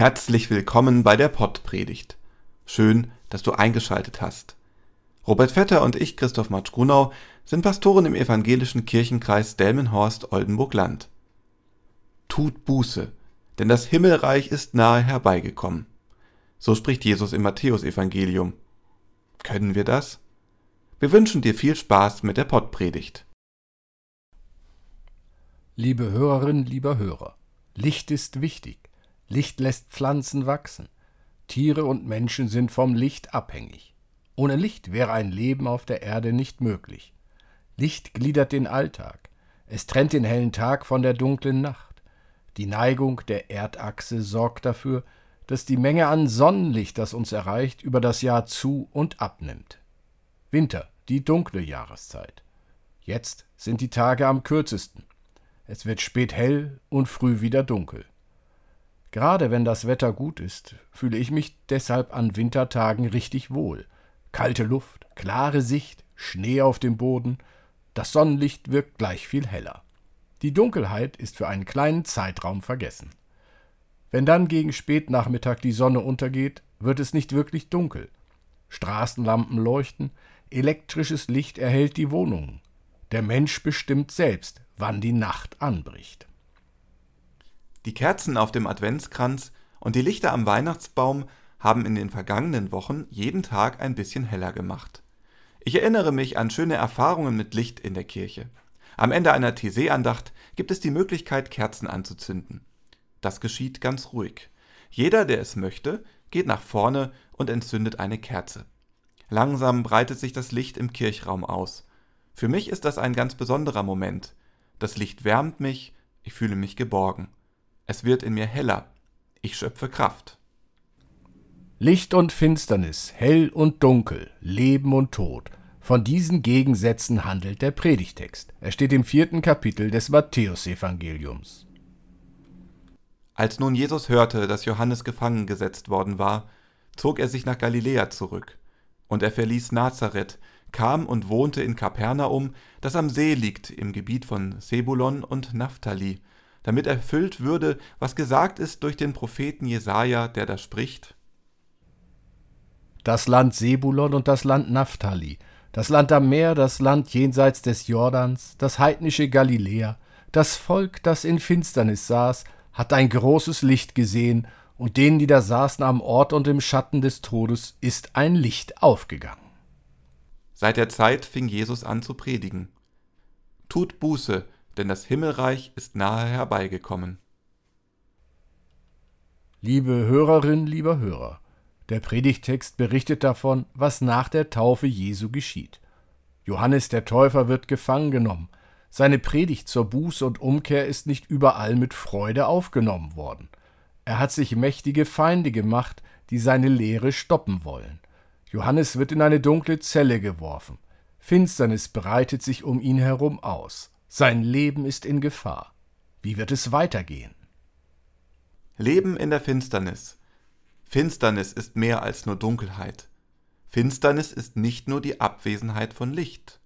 Herzlich willkommen bei der Pottpredigt. Schön, dass du eingeschaltet hast. Robert Vetter und ich, Christoph Matsch-Grunau, sind Pastoren im evangelischen Kirchenkreis Delmenhorst-Oldenburg-Land. Tut Buße, denn das Himmelreich ist nahe herbeigekommen. So spricht Jesus im Matthäusevangelium. Können wir das? Wir wünschen dir viel Spaß mit der Pottpredigt. Liebe Hörerinnen, lieber Hörer, Licht ist wichtig. Licht lässt Pflanzen wachsen. Tiere und Menschen sind vom Licht abhängig. Ohne Licht wäre ein Leben auf der Erde nicht möglich. Licht gliedert den Alltag. Es trennt den hellen Tag von der dunklen Nacht. Die Neigung der Erdachse sorgt dafür, dass die Menge an Sonnenlicht, das uns erreicht, über das Jahr zu und abnimmt. Winter, die dunkle Jahreszeit. Jetzt sind die Tage am kürzesten. Es wird spät hell und früh wieder dunkel. Gerade wenn das Wetter gut ist, fühle ich mich deshalb an Wintertagen richtig wohl. Kalte Luft, klare Sicht, Schnee auf dem Boden, das Sonnenlicht wirkt gleich viel heller. Die Dunkelheit ist für einen kleinen Zeitraum vergessen. Wenn dann gegen Spätnachmittag die Sonne untergeht, wird es nicht wirklich dunkel. Straßenlampen leuchten, elektrisches Licht erhellt die Wohnungen. Der Mensch bestimmt selbst, wann die Nacht anbricht. Die Kerzen auf dem Adventskranz und die Lichter am Weihnachtsbaum haben in den vergangenen Wochen jeden Tag ein bisschen heller gemacht. Ich erinnere mich an schöne Erfahrungen mit Licht in der Kirche. Am Ende einer TC-Andacht gibt es die Möglichkeit, Kerzen anzuzünden. Das geschieht ganz ruhig. Jeder, der es möchte, geht nach vorne und entzündet eine Kerze. Langsam breitet sich das Licht im Kirchraum aus. Für mich ist das ein ganz besonderer Moment. Das Licht wärmt mich, ich fühle mich geborgen. Es wird in mir heller, ich schöpfe Kraft. Licht und Finsternis, hell und dunkel, Leben und Tod. Von diesen Gegensätzen handelt der Predigtext. Er steht im vierten Kapitel des Matthäusevangeliums. Als nun Jesus hörte, dass Johannes gefangen gesetzt worden war, zog er sich nach Galiläa zurück. Und er verließ Nazareth, kam und wohnte in Kapernaum, das am See liegt im Gebiet von Sebulon und Naphtali, damit erfüllt würde, was gesagt ist durch den Propheten Jesaja, der da spricht: Das Land Sebulon und das Land Naphtali, das Land am Meer, das Land jenseits des Jordans, das heidnische Galiläa, das Volk, das in Finsternis saß, hat ein großes Licht gesehen, und denen, die da saßen am Ort und im Schatten des Todes, ist ein Licht aufgegangen. Seit der Zeit fing Jesus an zu predigen. Tut Buße, denn das Himmelreich ist nahe herbeigekommen. Liebe Hörerin, lieber Hörer, der Predigtext berichtet davon, was nach der Taufe Jesu geschieht. Johannes der Täufer wird gefangen genommen. Seine Predigt zur Buße und Umkehr ist nicht überall mit Freude aufgenommen worden. Er hat sich mächtige Feinde gemacht, die seine Lehre stoppen wollen. Johannes wird in eine dunkle Zelle geworfen. Finsternis breitet sich um ihn herum aus. Sein Leben ist in Gefahr. Wie wird es weitergehen? Leben in der Finsternis. Finsternis ist mehr als nur Dunkelheit. Finsternis ist nicht nur die Abwesenheit von Licht,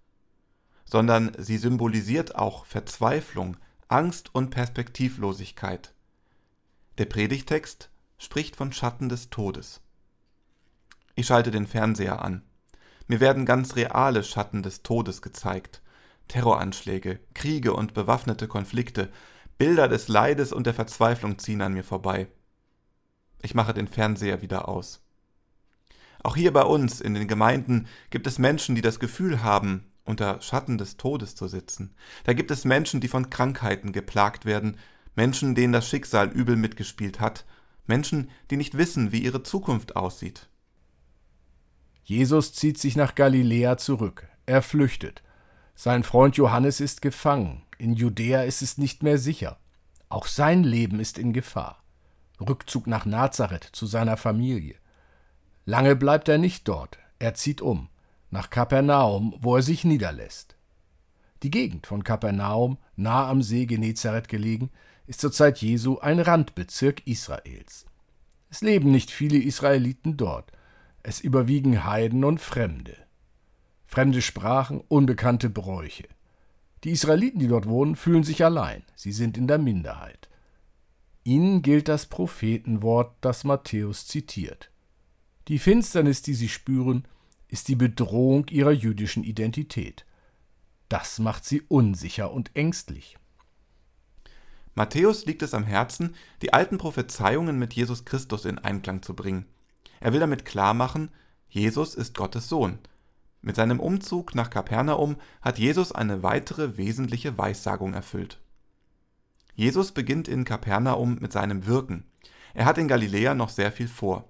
sondern sie symbolisiert auch Verzweiflung, Angst und Perspektivlosigkeit. Der Predigtext spricht von Schatten des Todes. Ich schalte den Fernseher an. Mir werden ganz reale Schatten des Todes gezeigt. Terroranschläge, Kriege und bewaffnete Konflikte, Bilder des Leides und der Verzweiflung ziehen an mir vorbei. Ich mache den Fernseher wieder aus. Auch hier bei uns in den Gemeinden gibt es Menschen, die das Gefühl haben, unter Schatten des Todes zu sitzen. Da gibt es Menschen, die von Krankheiten geplagt werden, Menschen, denen das Schicksal übel mitgespielt hat, Menschen, die nicht wissen, wie ihre Zukunft aussieht. Jesus zieht sich nach Galiläa zurück. Er flüchtet. Sein Freund Johannes ist gefangen. In Judäa ist es nicht mehr sicher. Auch sein Leben ist in Gefahr. Rückzug nach Nazareth zu seiner Familie. Lange bleibt er nicht dort. Er zieht um. Nach Kapernaum, wo er sich niederlässt. Die Gegend von Kapernaum, nah am See Genezareth gelegen, ist zur Zeit Jesu ein Randbezirk Israels. Es leben nicht viele Israeliten dort es überwiegen Heiden und Fremde. Fremde Sprachen, unbekannte Bräuche. Die Israeliten, die dort wohnen, fühlen sich allein, sie sind in der Minderheit. Ihnen gilt das Prophetenwort, das Matthäus zitiert. Die Finsternis, die Sie spüren, ist die Bedrohung Ihrer jüdischen Identität. Das macht Sie unsicher und ängstlich. Matthäus liegt es am Herzen, die alten Prophezeiungen mit Jesus Christus in Einklang zu bringen. Er will damit klarmachen, Jesus ist Gottes Sohn. Mit seinem Umzug nach Kapernaum hat Jesus eine weitere wesentliche Weissagung erfüllt. Jesus beginnt in Kapernaum mit seinem Wirken. Er hat in Galiläa noch sehr viel vor.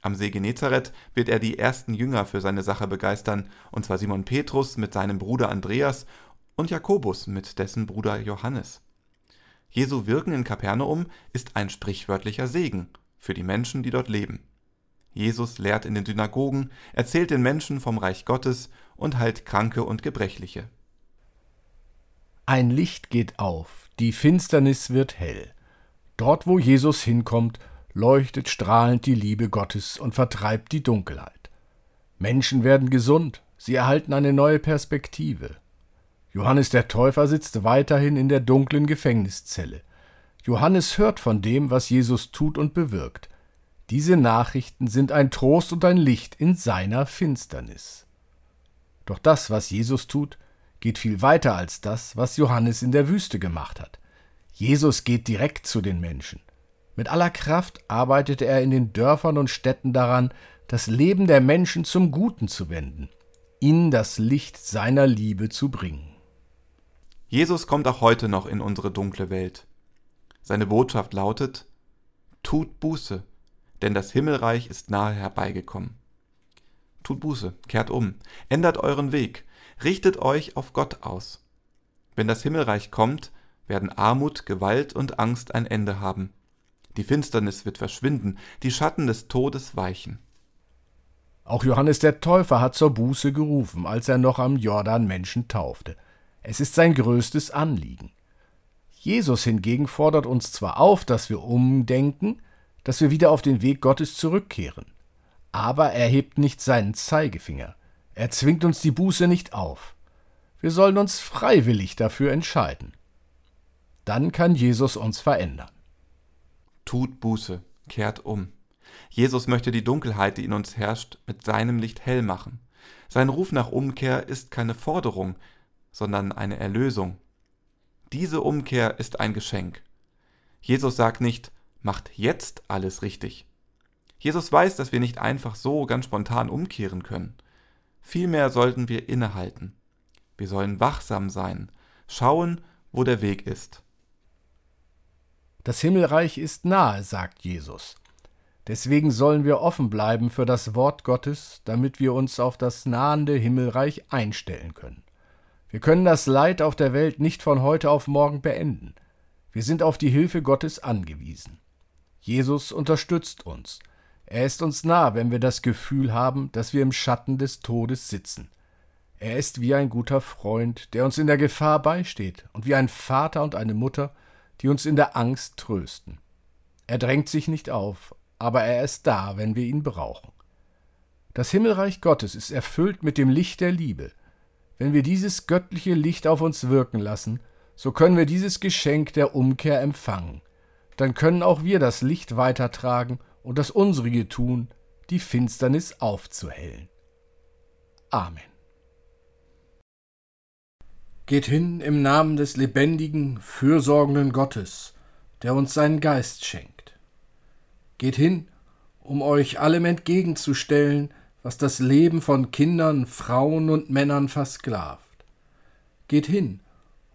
Am See Genezareth wird er die ersten Jünger für seine Sache begeistern, und zwar Simon Petrus mit seinem Bruder Andreas und Jakobus mit dessen Bruder Johannes. Jesu Wirken in Kapernaum ist ein sprichwörtlicher Segen für die Menschen, die dort leben. Jesus lehrt in den Synagogen, erzählt den Menschen vom Reich Gottes und heilt Kranke und Gebrechliche. Ein Licht geht auf, die Finsternis wird hell. Dort, wo Jesus hinkommt, leuchtet strahlend die Liebe Gottes und vertreibt die Dunkelheit. Menschen werden gesund, sie erhalten eine neue Perspektive. Johannes der Täufer sitzt weiterhin in der dunklen Gefängniszelle. Johannes hört von dem, was Jesus tut und bewirkt. Diese Nachrichten sind ein Trost und ein Licht in seiner Finsternis. Doch das, was Jesus tut, geht viel weiter als das, was Johannes in der Wüste gemacht hat. Jesus geht direkt zu den Menschen. Mit aller Kraft arbeitete er in den Dörfern und Städten daran, das Leben der Menschen zum Guten zu wenden, ihnen das Licht seiner Liebe zu bringen. Jesus kommt auch heute noch in unsere dunkle Welt. Seine Botschaft lautet, Tut Buße, denn das Himmelreich ist nahe herbeigekommen. Tut Buße, kehrt um, ändert euren Weg, richtet euch auf Gott aus. Wenn das Himmelreich kommt, werden Armut, Gewalt und Angst ein Ende haben. Die Finsternis wird verschwinden, die Schatten des Todes weichen. Auch Johannes der Täufer hat zur Buße gerufen, als er noch am Jordan Menschen taufte. Es ist sein größtes Anliegen. Jesus hingegen fordert uns zwar auf, dass wir umdenken, dass wir wieder auf den Weg Gottes zurückkehren, aber er hebt nicht seinen Zeigefinger. Er zwingt uns die Buße nicht auf. Wir sollen uns freiwillig dafür entscheiden. Dann kann Jesus uns verändern. Tut Buße, kehrt um. Jesus möchte die Dunkelheit, die in uns herrscht, mit seinem Licht hell machen. Sein Ruf nach Umkehr ist keine Forderung, sondern eine Erlösung. Diese Umkehr ist ein Geschenk. Jesus sagt nicht, macht jetzt alles richtig. Jesus weiß, dass wir nicht einfach so ganz spontan umkehren können. Vielmehr sollten wir innehalten. Wir sollen wachsam sein, schauen, wo der Weg ist. Das Himmelreich ist nahe, sagt Jesus. Deswegen sollen wir offen bleiben für das Wort Gottes, damit wir uns auf das nahende Himmelreich einstellen können. Wir können das Leid auf der Welt nicht von heute auf morgen beenden. Wir sind auf die Hilfe Gottes angewiesen. Jesus unterstützt uns. Er ist uns nah, wenn wir das Gefühl haben, dass wir im Schatten des Todes sitzen. Er ist wie ein guter Freund, der uns in der Gefahr beisteht, und wie ein Vater und eine Mutter, die uns in der Angst trösten. Er drängt sich nicht auf, aber er ist da, wenn wir ihn brauchen. Das Himmelreich Gottes ist erfüllt mit dem Licht der Liebe. Wenn wir dieses göttliche Licht auf uns wirken lassen, so können wir dieses Geschenk der Umkehr empfangen. Dann können auch wir das Licht weitertragen und das unsrige tun, die Finsternis aufzuhellen. Amen. Geht hin im Namen des lebendigen, fürsorgenden Gottes, der uns seinen Geist schenkt. Geht hin, um euch allem entgegenzustellen, was das Leben von Kindern, Frauen und Männern versklavt. Geht hin,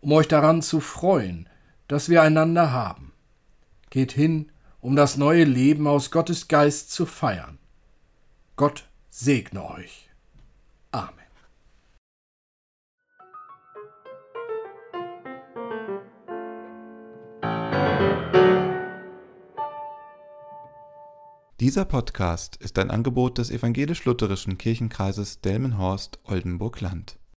um euch daran zu freuen, dass wir einander haben. Geht hin, um das neue Leben aus Gottes Geist zu feiern. Gott segne euch. Amen. Dieser Podcast ist ein Angebot des evangelisch-lutherischen Kirchenkreises Delmenhorst-Oldenburg-Land.